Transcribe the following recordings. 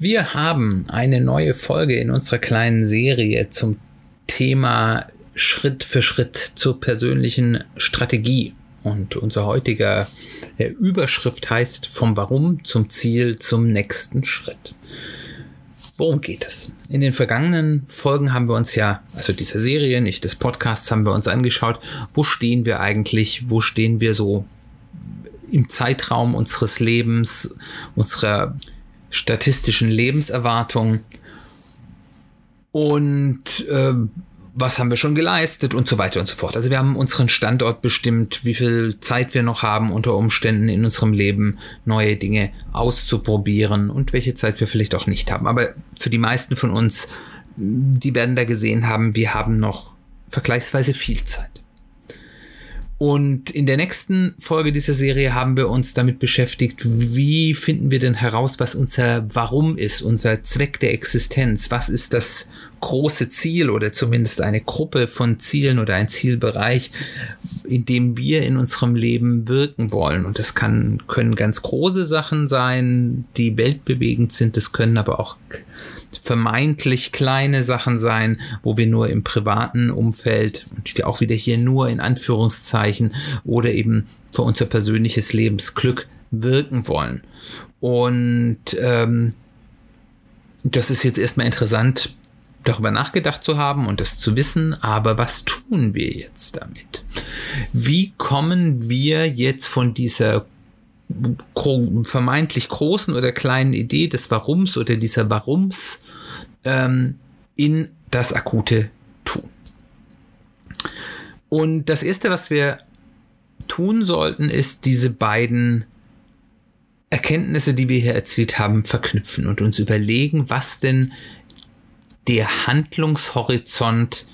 Wir haben eine neue Folge in unserer kleinen Serie zum Thema Schritt für Schritt zur persönlichen Strategie. Und unser heutiger Überschrift heißt vom Warum zum Ziel zum nächsten Schritt. Worum geht es? In den vergangenen Folgen haben wir uns ja, also dieser Serie, nicht des Podcasts, haben wir uns angeschaut, wo stehen wir eigentlich, wo stehen wir so im Zeitraum unseres Lebens, unserer statistischen Lebenserwartung und äh, was haben wir schon geleistet und so weiter und so fort. Also wir haben unseren Standort bestimmt, wie viel Zeit wir noch haben unter Umständen in unserem Leben neue Dinge auszuprobieren und welche Zeit wir vielleicht auch nicht haben. Aber für die meisten von uns, die werden da gesehen haben, wir haben noch vergleichsweise viel Zeit. Und in der nächsten Folge dieser Serie haben wir uns damit beschäftigt, wie finden wir denn heraus, was unser Warum ist, unser Zweck der Existenz, was ist das große Ziel oder zumindest eine Gruppe von Zielen oder ein Zielbereich, in dem wir in unserem Leben wirken wollen. Und das kann, können ganz große Sachen sein, die weltbewegend sind, das können aber auch vermeintlich kleine Sachen sein, wo wir nur im privaten Umfeld und auch wieder hier nur in Anführungszeichen oder eben für unser persönliches Lebensglück wirken wollen. Und ähm, das ist jetzt erstmal interessant, darüber nachgedacht zu haben und das zu wissen, aber was tun wir jetzt damit? Wie kommen wir jetzt von dieser vermeintlich großen oder kleinen Idee des Warums oder dieser Warums ähm, in das akute Tun. Und das Erste, was wir tun sollten, ist diese beiden Erkenntnisse, die wir hier erzielt haben, verknüpfen und uns überlegen, was denn der Handlungshorizont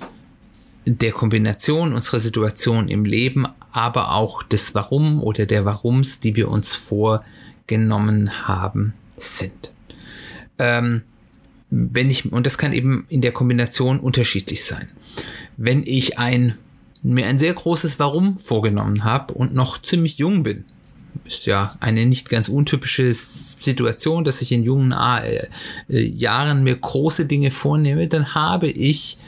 der Kombination unserer Situation im Leben aber auch des Warum oder der Warums, die wir uns vorgenommen haben, sind. Ähm, wenn ich, und das kann eben in der Kombination unterschiedlich sein. Wenn ich ein, mir ein sehr großes Warum vorgenommen habe und noch ziemlich jung bin, ist ja eine nicht ganz untypische Situation, dass ich in jungen äh, äh, Jahren mir große Dinge vornehme, dann habe ich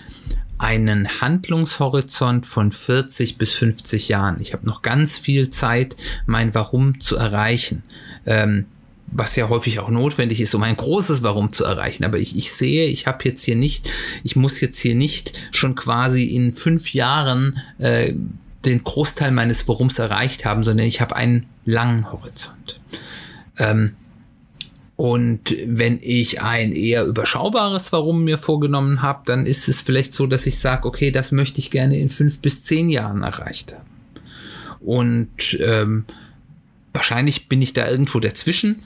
einen Handlungshorizont von 40 bis 50 Jahren. Ich habe noch ganz viel Zeit, mein Warum zu erreichen. Ähm, was ja häufig auch notwendig ist, um ein großes Warum zu erreichen. Aber ich, ich sehe, ich habe jetzt hier nicht, ich muss jetzt hier nicht schon quasi in fünf Jahren äh, den Großteil meines Warums erreicht haben, sondern ich habe einen langen Horizont. Ähm, und wenn ich ein eher überschaubares Warum mir vorgenommen habe, dann ist es vielleicht so, dass ich sage, okay, das möchte ich gerne in fünf bis zehn Jahren erreicht haben. Und ähm, wahrscheinlich bin ich da irgendwo dazwischen,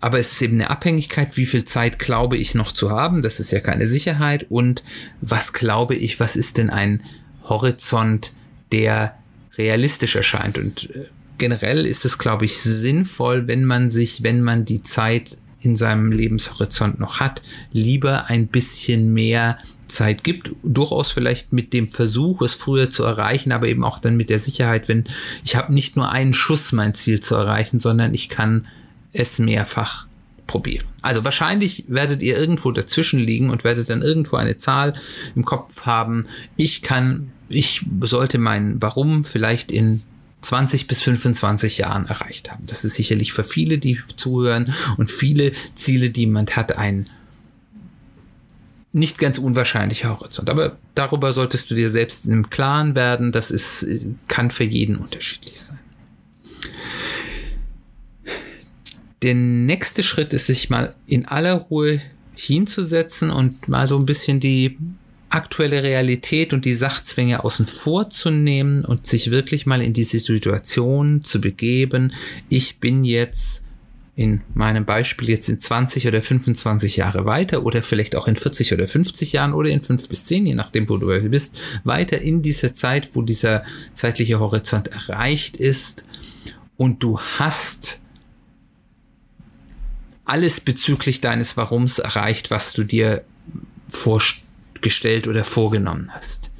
aber es ist eben eine Abhängigkeit, wie viel Zeit glaube ich noch zu haben, das ist ja keine Sicherheit. Und was glaube ich, was ist denn ein Horizont, der realistisch erscheint? Und äh, generell ist es, glaube ich, sinnvoll, wenn man sich, wenn man die Zeit in seinem Lebenshorizont noch hat, lieber ein bisschen mehr Zeit gibt, durchaus vielleicht mit dem Versuch, es früher zu erreichen, aber eben auch dann mit der Sicherheit, wenn ich habe nicht nur einen Schuss, mein Ziel zu erreichen, sondern ich kann es mehrfach probieren. Also wahrscheinlich werdet ihr irgendwo dazwischen liegen und werdet dann irgendwo eine Zahl im Kopf haben. Ich kann, ich sollte mein Warum vielleicht in 20 bis 25 Jahren erreicht haben. Das ist sicherlich für viele, die zuhören und viele Ziele, die man hat, ein nicht ganz unwahrscheinlicher Horizont. Aber darüber solltest du dir selbst im Klaren werden. Das ist, kann für jeden unterschiedlich sein. Der nächste Schritt ist, sich mal in aller Ruhe hinzusetzen und mal so ein bisschen die aktuelle Realität und die Sachzwänge außen vor zu nehmen und sich wirklich mal in diese Situation zu begeben. Ich bin jetzt in meinem Beispiel jetzt in 20 oder 25 Jahre weiter oder vielleicht auch in 40 oder 50 Jahren oder in 5 bis 10, je nachdem, wo du bist, weiter in dieser Zeit, wo dieser zeitliche Horizont erreicht ist und du hast alles bezüglich deines Warums erreicht, was du dir vorgestellt oder vorgenommen hast.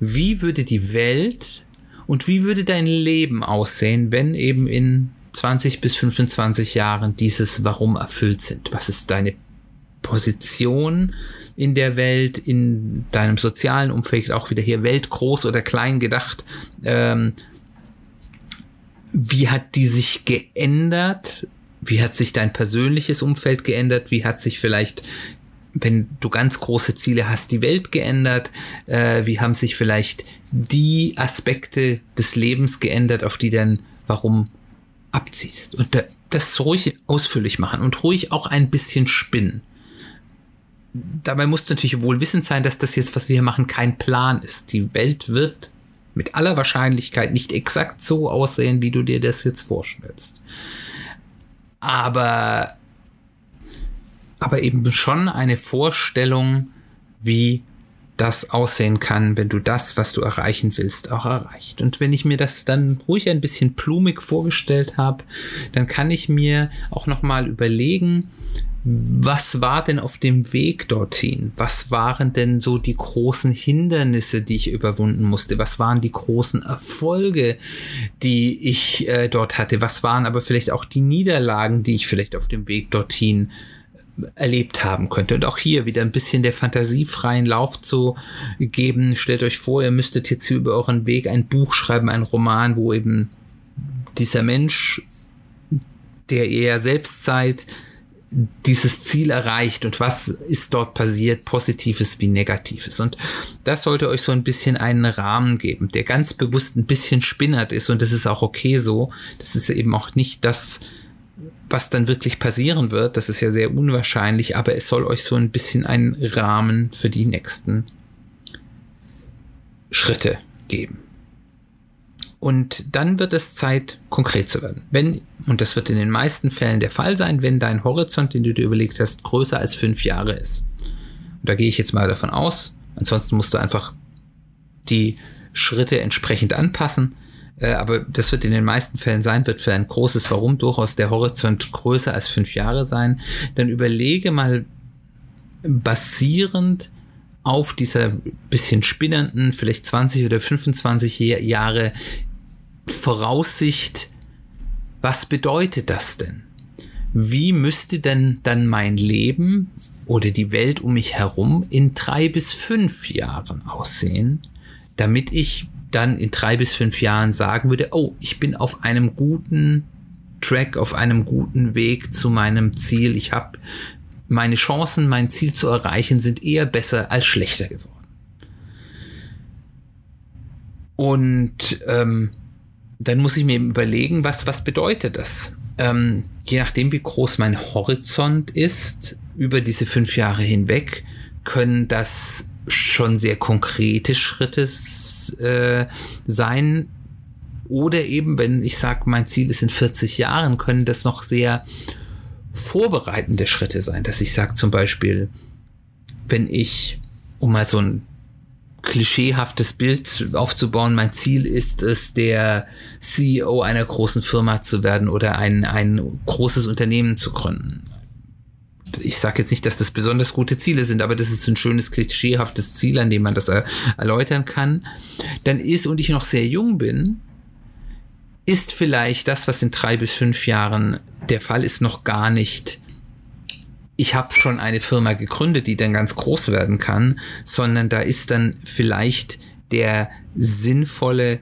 Wie würde die Welt und wie würde dein Leben aussehen, wenn eben in 20 bis 25 Jahren dieses Warum erfüllt sind? Was ist deine Position in der Welt, in deinem sozialen Umfeld, auch wieder hier Welt groß oder klein gedacht? Ähm, wie hat die sich geändert? Wie hat sich dein persönliches Umfeld geändert? Wie hat sich vielleicht wenn du ganz große Ziele hast, die Welt geändert? Äh, wie haben sich vielleicht die Aspekte des Lebens geändert, auf die dann warum abziehst? Und da, das ruhig ausführlich machen und ruhig auch ein bisschen spinnen. Dabei muss natürlich wohl wissend sein, dass das jetzt, was wir hier machen, kein Plan ist. Die Welt wird mit aller Wahrscheinlichkeit nicht exakt so aussehen, wie du dir das jetzt vorstellst. Aber aber eben schon eine Vorstellung, wie das aussehen kann, wenn du das, was du erreichen willst, auch erreicht. Und wenn ich mir das dann ruhig ein bisschen plumig vorgestellt habe, dann kann ich mir auch noch mal überlegen, was war denn auf dem Weg dorthin? Was waren denn so die großen Hindernisse, die ich überwunden musste? Was waren die großen Erfolge, die ich äh, dort hatte? Was waren aber vielleicht auch die Niederlagen, die ich vielleicht auf dem Weg dorthin erlebt haben könnte. Und auch hier wieder ein bisschen der fantasiefreien Lauf zu geben. Stellt euch vor, ihr müsstet jetzt hier über euren Weg ein Buch schreiben, ein Roman, wo eben dieser Mensch, der ihr ja selbst seid, dieses Ziel erreicht und was ist dort passiert, positives wie negatives. Und das sollte euch so ein bisschen einen Rahmen geben, der ganz bewusst ein bisschen spinnert ist und das ist auch okay so. Das ist eben auch nicht das, was dann wirklich passieren wird, das ist ja sehr unwahrscheinlich, aber es soll euch so ein bisschen einen Rahmen für die nächsten Schritte geben. Und dann wird es Zeit, konkret zu werden. Wenn, und das wird in den meisten Fällen der Fall sein, wenn dein Horizont, den du dir überlegt hast, größer als fünf Jahre ist. Und da gehe ich jetzt mal davon aus. Ansonsten musst du einfach die Schritte entsprechend anpassen. Äh, aber das wird in den meisten Fällen sein, wird für ein großes Warum durchaus der Horizont größer als fünf Jahre sein. Dann überlege mal basierend auf dieser bisschen spinnernden, vielleicht 20 oder 25 Jahre Voraussicht, was bedeutet das denn? Wie müsste denn dann mein Leben oder die Welt um mich herum in drei bis fünf Jahren aussehen, damit ich dann in drei bis fünf Jahren sagen würde, oh, ich bin auf einem guten Track, auf einem guten Weg zu meinem Ziel. Ich habe meine Chancen, mein Ziel zu erreichen, sind eher besser als schlechter geworden. Und ähm, dann muss ich mir überlegen, was, was bedeutet das? Ähm, je nachdem, wie groß mein Horizont ist, über diese fünf Jahre hinweg, können das schon sehr konkrete Schritte äh, sein. Oder eben, wenn ich sage, mein Ziel ist in 40 Jahren, können das noch sehr vorbereitende Schritte sein. Dass ich sage zum Beispiel, wenn ich, um mal so ein klischeehaftes Bild aufzubauen, mein Ziel ist es, der CEO einer großen Firma zu werden oder ein, ein großes Unternehmen zu gründen ich sage jetzt nicht, dass das besonders gute Ziele sind, aber das ist ein schönes, klischeehaftes Ziel, an dem man das erläutern kann, dann ist, und ich noch sehr jung bin, ist vielleicht das, was in drei bis fünf Jahren der Fall ist, noch gar nicht. Ich habe schon eine Firma gegründet, die dann ganz groß werden kann, sondern da ist dann vielleicht der sinnvolle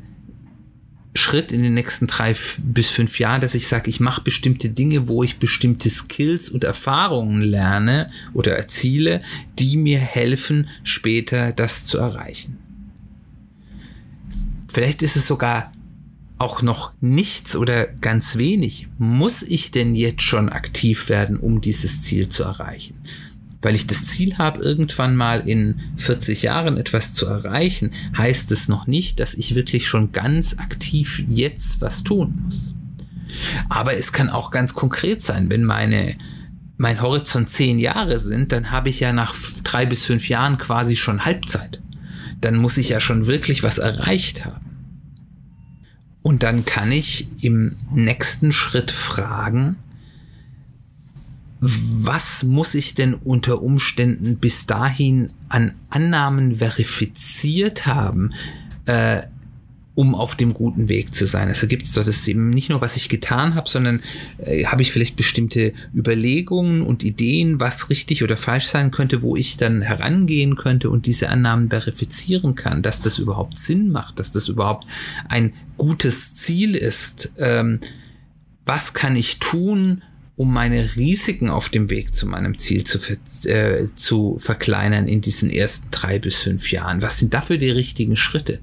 Schritt in den nächsten drei bis fünf Jahren, dass ich sage, ich mache bestimmte Dinge, wo ich bestimmte Skills und Erfahrungen lerne oder erziele, die mir helfen, später das zu erreichen. Vielleicht ist es sogar auch noch nichts oder ganz wenig. Muss ich denn jetzt schon aktiv werden, um dieses Ziel zu erreichen? Weil ich das Ziel habe, irgendwann mal in 40 Jahren etwas zu erreichen, heißt es noch nicht, dass ich wirklich schon ganz aktiv jetzt was tun muss. Aber es kann auch ganz konkret sein, wenn meine mein Horizont zehn Jahre sind, dann habe ich ja nach drei bis fünf Jahren quasi schon Halbzeit. Dann muss ich ja schon wirklich was erreicht haben. Und dann kann ich im nächsten Schritt fragen, was muss ich denn unter Umständen bis dahin an Annahmen verifiziert haben, äh, um auf dem guten Weg zu sein. Also gibt es das ist eben nicht nur, was ich getan habe, sondern äh, habe ich vielleicht bestimmte Überlegungen und Ideen, was richtig oder falsch sein könnte, wo ich dann herangehen könnte und diese Annahmen verifizieren kann, dass das überhaupt Sinn macht, dass das überhaupt ein gutes Ziel ist. Ähm, was kann ich tun, um meine Risiken auf dem Weg zu meinem Ziel zu, äh, zu verkleinern in diesen ersten drei bis fünf Jahren? Was sind dafür die richtigen Schritte?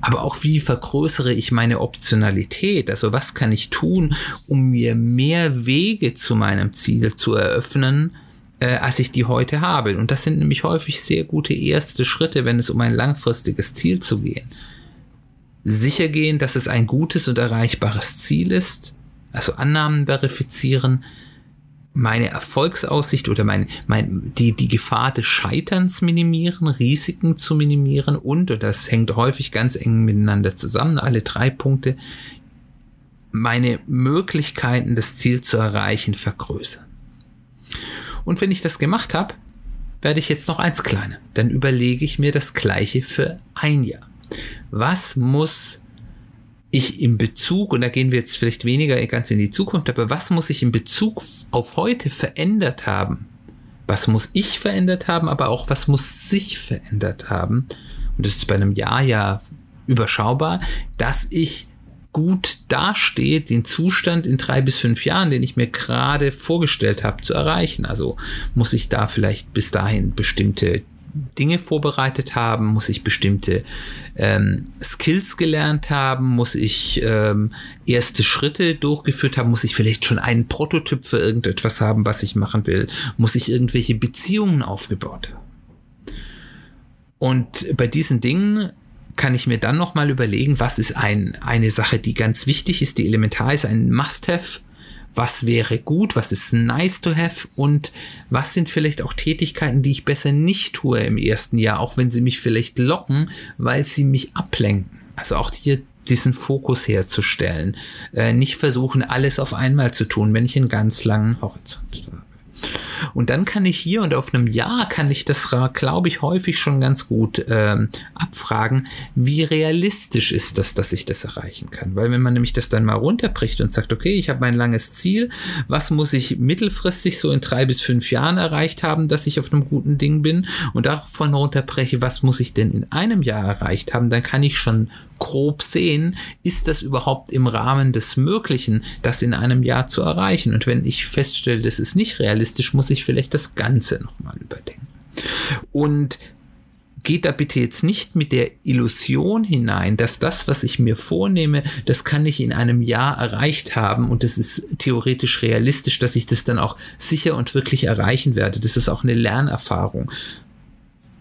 aber auch wie vergrößere ich meine Optionalität? Also was kann ich tun, um mir mehr Wege zu meinem Ziel zu eröffnen, äh, als ich die heute habe? Und das sind nämlich häufig sehr gute erste Schritte, wenn es um ein langfristiges Ziel zu gehen. Sicher gehen, dass es ein gutes und erreichbares Ziel ist, also Annahmen verifizieren, meine Erfolgsaussicht oder mein, mein, die, die Gefahr des Scheiterns minimieren, Risiken zu minimieren und, und das hängt häufig ganz eng miteinander zusammen, alle drei Punkte, meine Möglichkeiten, das Ziel zu erreichen, vergrößern. Und wenn ich das gemacht habe, werde ich jetzt noch eins kleiner. Dann überlege ich mir das gleiche für ein Jahr. Was muss ich im Bezug, und da gehen wir jetzt vielleicht weniger ganz in die Zukunft, aber was muss ich in Bezug auf heute verändert haben? Was muss ich verändert haben, aber auch was muss sich verändert haben? Und das ist bei einem Jahr ja überschaubar, dass ich gut dastehe, den Zustand in drei bis fünf Jahren, den ich mir gerade vorgestellt habe, zu erreichen. Also muss ich da vielleicht bis dahin bestimmte Dinge vorbereitet haben? Muss ich bestimmte ähm, Skills gelernt haben? Muss ich ähm, erste Schritte durchgeführt haben? Muss ich vielleicht schon einen Prototyp für irgendetwas haben, was ich machen will? Muss ich irgendwelche Beziehungen aufgebaut haben? Und bei diesen Dingen kann ich mir dann nochmal überlegen, was ist ein, eine Sache, die ganz wichtig ist, die elementar ist, ein Must-Have was wäre gut, was ist nice to have und was sind vielleicht auch Tätigkeiten, die ich besser nicht tue im ersten Jahr, auch wenn sie mich vielleicht locken, weil sie mich ablenken. Also auch hier diesen Fokus herzustellen. Äh, nicht versuchen, alles auf einmal zu tun, wenn ich einen ganz langen Horizont habe. Und dann kann ich hier und auf einem Jahr kann ich das, glaube ich, häufig schon ganz gut ähm, abfragen, wie realistisch ist das, dass ich das erreichen kann. Weil wenn man nämlich das dann mal runterbricht und sagt, okay, ich habe mein langes Ziel, was muss ich mittelfristig so in drei bis fünf Jahren erreicht haben, dass ich auf einem guten Ding bin und davon runterbreche, was muss ich denn in einem Jahr erreicht haben, dann kann ich schon grob sehen, ist das überhaupt im Rahmen des Möglichen, das in einem Jahr zu erreichen. Und wenn ich feststelle, das ist nicht realistisch, muss ich vielleicht das Ganze nochmal überdenken. Und geht da bitte jetzt nicht mit der Illusion hinein, dass das, was ich mir vornehme, das kann ich in einem Jahr erreicht haben und es ist theoretisch realistisch, dass ich das dann auch sicher und wirklich erreichen werde. Das ist auch eine Lernerfahrung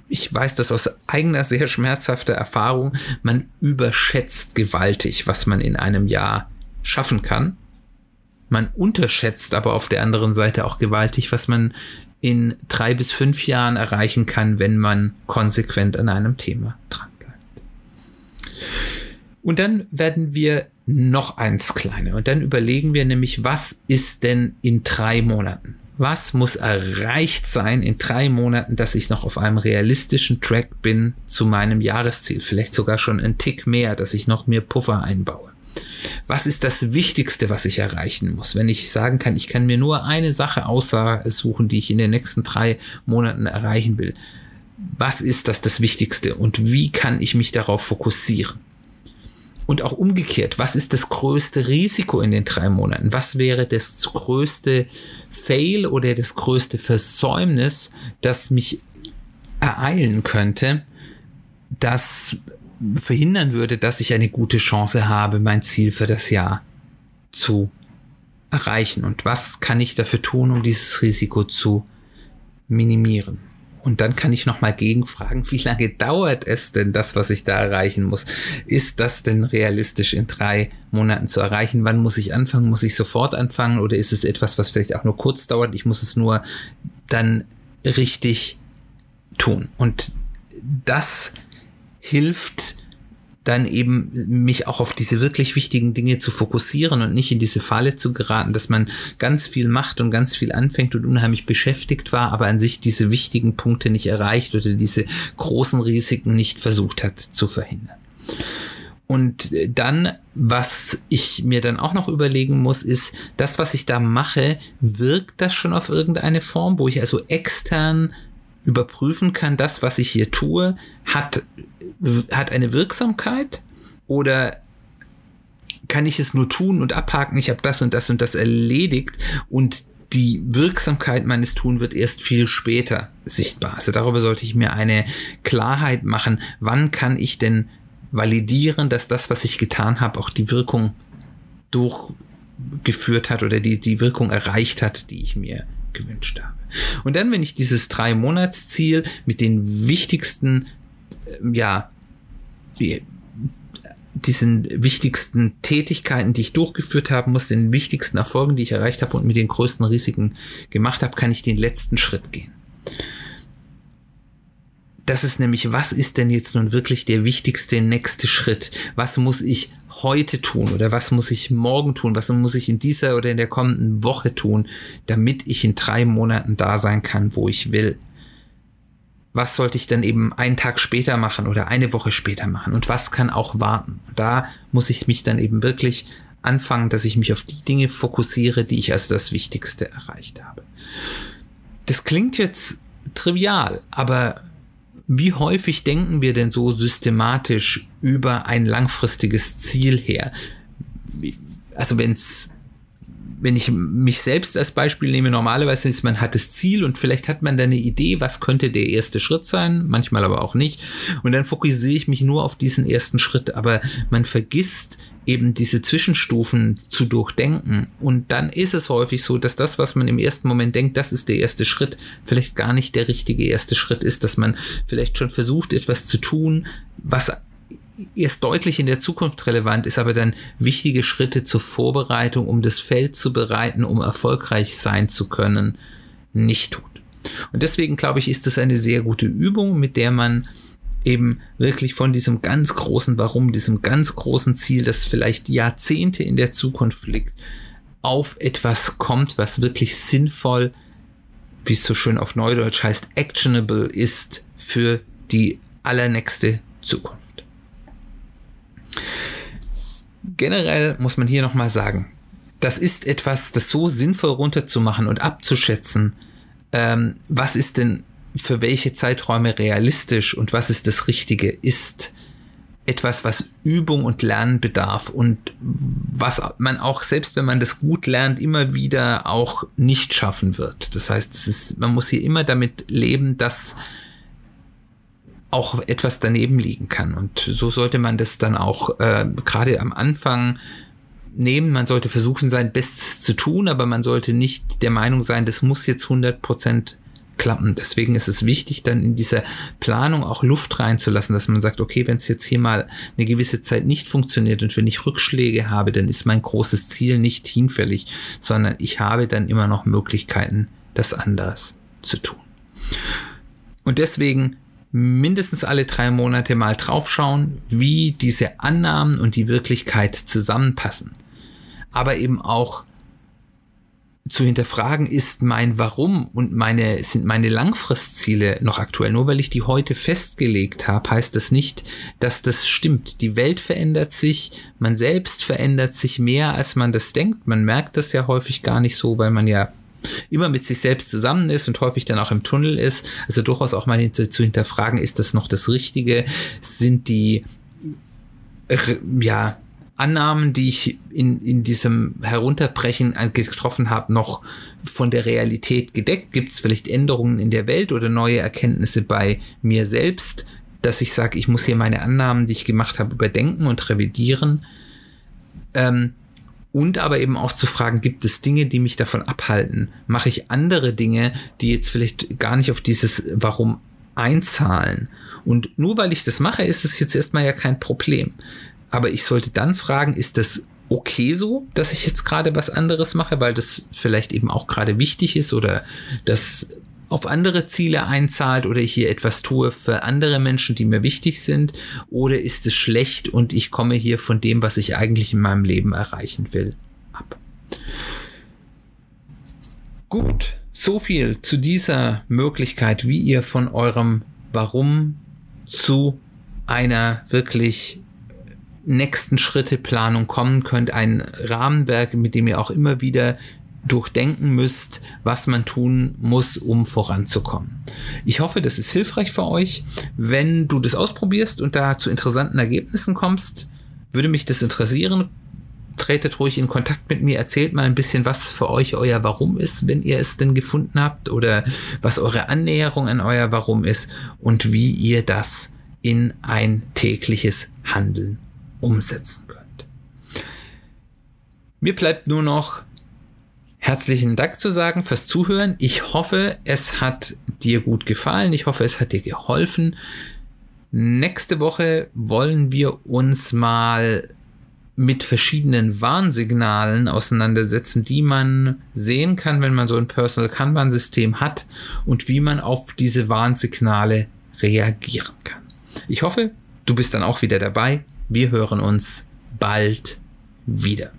ich weiß das aus eigener sehr schmerzhafter Erfahrung, man überschätzt gewaltig, was man in einem Jahr schaffen kann. Man unterschätzt aber auf der anderen Seite auch gewaltig, was man in drei bis fünf Jahren erreichen kann, wenn man konsequent an einem Thema dranbleibt. Und dann werden wir noch eins kleiner und dann überlegen wir nämlich, was ist denn in drei Monaten? was muss erreicht sein in drei Monaten, dass ich noch auf einem realistischen Track bin zu meinem Jahresziel. Vielleicht sogar schon ein Tick mehr, dass ich noch mehr Puffer einbaue. Was ist das Wichtigste, was ich erreichen muss? Wenn ich sagen kann, ich kann mir nur eine Sache aussuchen, die ich in den nächsten drei Monaten erreichen will. Was ist das das Wichtigste und wie kann ich mich darauf fokussieren? Und auch umgekehrt, was ist das größte Risiko in den drei Monaten? Was wäre das größte Fail oder das größte Versäumnis, das mich ereilen könnte, das verhindern würde, dass ich eine gute Chance habe, mein Ziel für das Jahr zu erreichen? Und was kann ich dafür tun, um dieses Risiko zu minimieren? Und dann kann ich nochmal gegenfragen, wie lange dauert es denn das, was ich da erreichen muss? Ist das denn realistisch in drei Monaten zu erreichen? Wann muss ich anfangen? Muss ich sofort anfangen? Oder ist es etwas, was vielleicht auch nur kurz dauert? Ich muss es nur dann richtig tun. Und das hilft dann eben mich auch auf diese wirklich wichtigen Dinge zu fokussieren und nicht in diese Falle zu geraten, dass man ganz viel macht und ganz viel anfängt und unheimlich beschäftigt war, aber an sich diese wichtigen Punkte nicht erreicht oder diese großen Risiken nicht versucht hat zu verhindern. Und dann, was ich mir dann auch noch überlegen muss, ist, das, was ich da mache, wirkt das schon auf irgendeine Form, wo ich also extern überprüfen kann, das, was ich hier tue, hat hat eine Wirksamkeit oder kann ich es nur tun und abhaken, ich habe das und das und das erledigt und die Wirksamkeit meines Tun wird erst viel später sichtbar. Also darüber sollte ich mir eine Klarheit machen, wann kann ich denn validieren, dass das, was ich getan habe, auch die Wirkung durchgeführt hat oder die, die Wirkung erreicht hat, die ich mir gewünscht habe. Und dann, wenn ich dieses Drei-Monats-Ziel mit den wichtigsten ja, die, diesen wichtigsten Tätigkeiten, die ich durchgeführt haben muss, den wichtigsten Erfolgen, die ich erreicht habe und mit den größten Risiken gemacht habe, kann ich den letzten Schritt gehen. Das ist nämlich, was ist denn jetzt nun wirklich der wichtigste nächste Schritt? Was muss ich heute tun oder was muss ich morgen tun? Was muss ich in dieser oder in der kommenden Woche tun, damit ich in drei Monaten da sein kann, wo ich will? was sollte ich denn eben einen Tag später machen oder eine Woche später machen und was kann auch warten. da muss ich mich dann eben wirklich anfangen, dass ich mich auf die Dinge fokussiere, die ich als das Wichtigste erreicht habe. Das klingt jetzt trivial, aber wie häufig denken wir denn so systematisch über ein langfristiges Ziel her? Also wenn es wenn ich mich selbst als Beispiel nehme, normalerweise ist man hat das Ziel und vielleicht hat man da eine Idee, was könnte der erste Schritt sein, manchmal aber auch nicht. Und dann fokussiere ich mich nur auf diesen ersten Schritt, aber man vergisst eben diese Zwischenstufen zu durchdenken. Und dann ist es häufig so, dass das, was man im ersten Moment denkt, das ist der erste Schritt, vielleicht gar nicht der richtige erste Schritt ist, dass man vielleicht schon versucht, etwas zu tun, was erst deutlich in der Zukunft relevant ist, aber dann wichtige Schritte zur Vorbereitung, um das Feld zu bereiten, um erfolgreich sein zu können, nicht tut. Und deswegen glaube ich, ist das eine sehr gute Übung, mit der man eben wirklich von diesem ganz großen Warum, diesem ganz großen Ziel, das vielleicht Jahrzehnte in der Zukunft liegt, auf etwas kommt, was wirklich sinnvoll, wie es so schön auf Neudeutsch heißt, actionable ist für die allernächste Zukunft. Generell muss man hier nochmal sagen, das ist etwas, das so sinnvoll runterzumachen und abzuschätzen, ähm, was ist denn für welche Zeiträume realistisch und was ist das Richtige, ist etwas, was Übung und Lernen bedarf und was man auch, selbst wenn man das gut lernt, immer wieder auch nicht schaffen wird. Das heißt, ist, man muss hier immer damit leben, dass auch etwas daneben liegen kann. Und so sollte man das dann auch äh, gerade am Anfang nehmen. Man sollte versuchen, sein Bestes zu tun, aber man sollte nicht der Meinung sein, das muss jetzt 100 Prozent klappen. Deswegen ist es wichtig, dann in dieser Planung auch Luft reinzulassen, dass man sagt, okay, wenn es jetzt hier mal eine gewisse Zeit nicht funktioniert und wenn ich Rückschläge habe, dann ist mein großes Ziel nicht hinfällig, sondern ich habe dann immer noch Möglichkeiten, das anders zu tun. Und deswegen mindestens alle drei Monate mal draufschauen, wie diese Annahmen und die Wirklichkeit zusammenpassen. Aber eben auch zu hinterfragen, ist mein Warum und meine, sind meine Langfristziele noch aktuell? Nur weil ich die heute festgelegt habe, heißt das nicht, dass das stimmt. Die Welt verändert sich, man selbst verändert sich mehr, als man das denkt. Man merkt das ja häufig gar nicht so, weil man ja immer mit sich selbst zusammen ist und häufig dann auch im Tunnel ist. Also durchaus auch mal zu, hinterfragen, ist das noch das Richtige? Sind die, äh, ja, Annahmen, die ich in, in diesem Herunterbrechen getroffen habe, noch von der Realität gedeckt? Gibt es vielleicht Änderungen in der Welt oder neue Erkenntnisse bei mir selbst, dass ich sage, ich muss hier meine Annahmen, die ich gemacht habe, überdenken und revidieren? Ähm, und aber eben auch zu fragen, gibt es Dinge, die mich davon abhalten? Mache ich andere Dinge, die jetzt vielleicht gar nicht auf dieses Warum einzahlen? Und nur weil ich das mache, ist es jetzt erstmal ja kein Problem. Aber ich sollte dann fragen, ist das okay so, dass ich jetzt gerade was anderes mache, weil das vielleicht eben auch gerade wichtig ist oder das auf andere Ziele einzahlt oder ich hier etwas tue für andere Menschen, die mir wichtig sind? Oder ist es schlecht und ich komme hier von dem, was ich eigentlich in meinem Leben erreichen will, ab? Gut, so viel zu dieser Möglichkeit, wie ihr von eurem Warum zu einer wirklich nächsten Schritte Planung kommen könnt, ein Rahmenwerk, mit dem ihr auch immer wieder durchdenken müsst, was man tun muss, um voranzukommen. Ich hoffe, das ist hilfreich für euch. Wenn du das ausprobierst und da zu interessanten Ergebnissen kommst, würde mich das interessieren. Tretet ruhig in Kontakt mit mir, erzählt mal ein bisschen, was für euch euer Warum ist, wenn ihr es denn gefunden habt, oder was eure Annäherung an euer Warum ist und wie ihr das in ein tägliches Handeln umsetzen könnt. Mir bleibt nur noch herzlichen Dank zu sagen fürs Zuhören. Ich hoffe, es hat dir gut gefallen. Ich hoffe, es hat dir geholfen. Nächste Woche wollen wir uns mal mit verschiedenen Warnsignalen auseinandersetzen, die man sehen kann, wenn man so ein Personal Kanban-System hat und wie man auf diese Warnsignale reagieren kann. Ich hoffe, du bist dann auch wieder dabei. Wir hören uns bald wieder.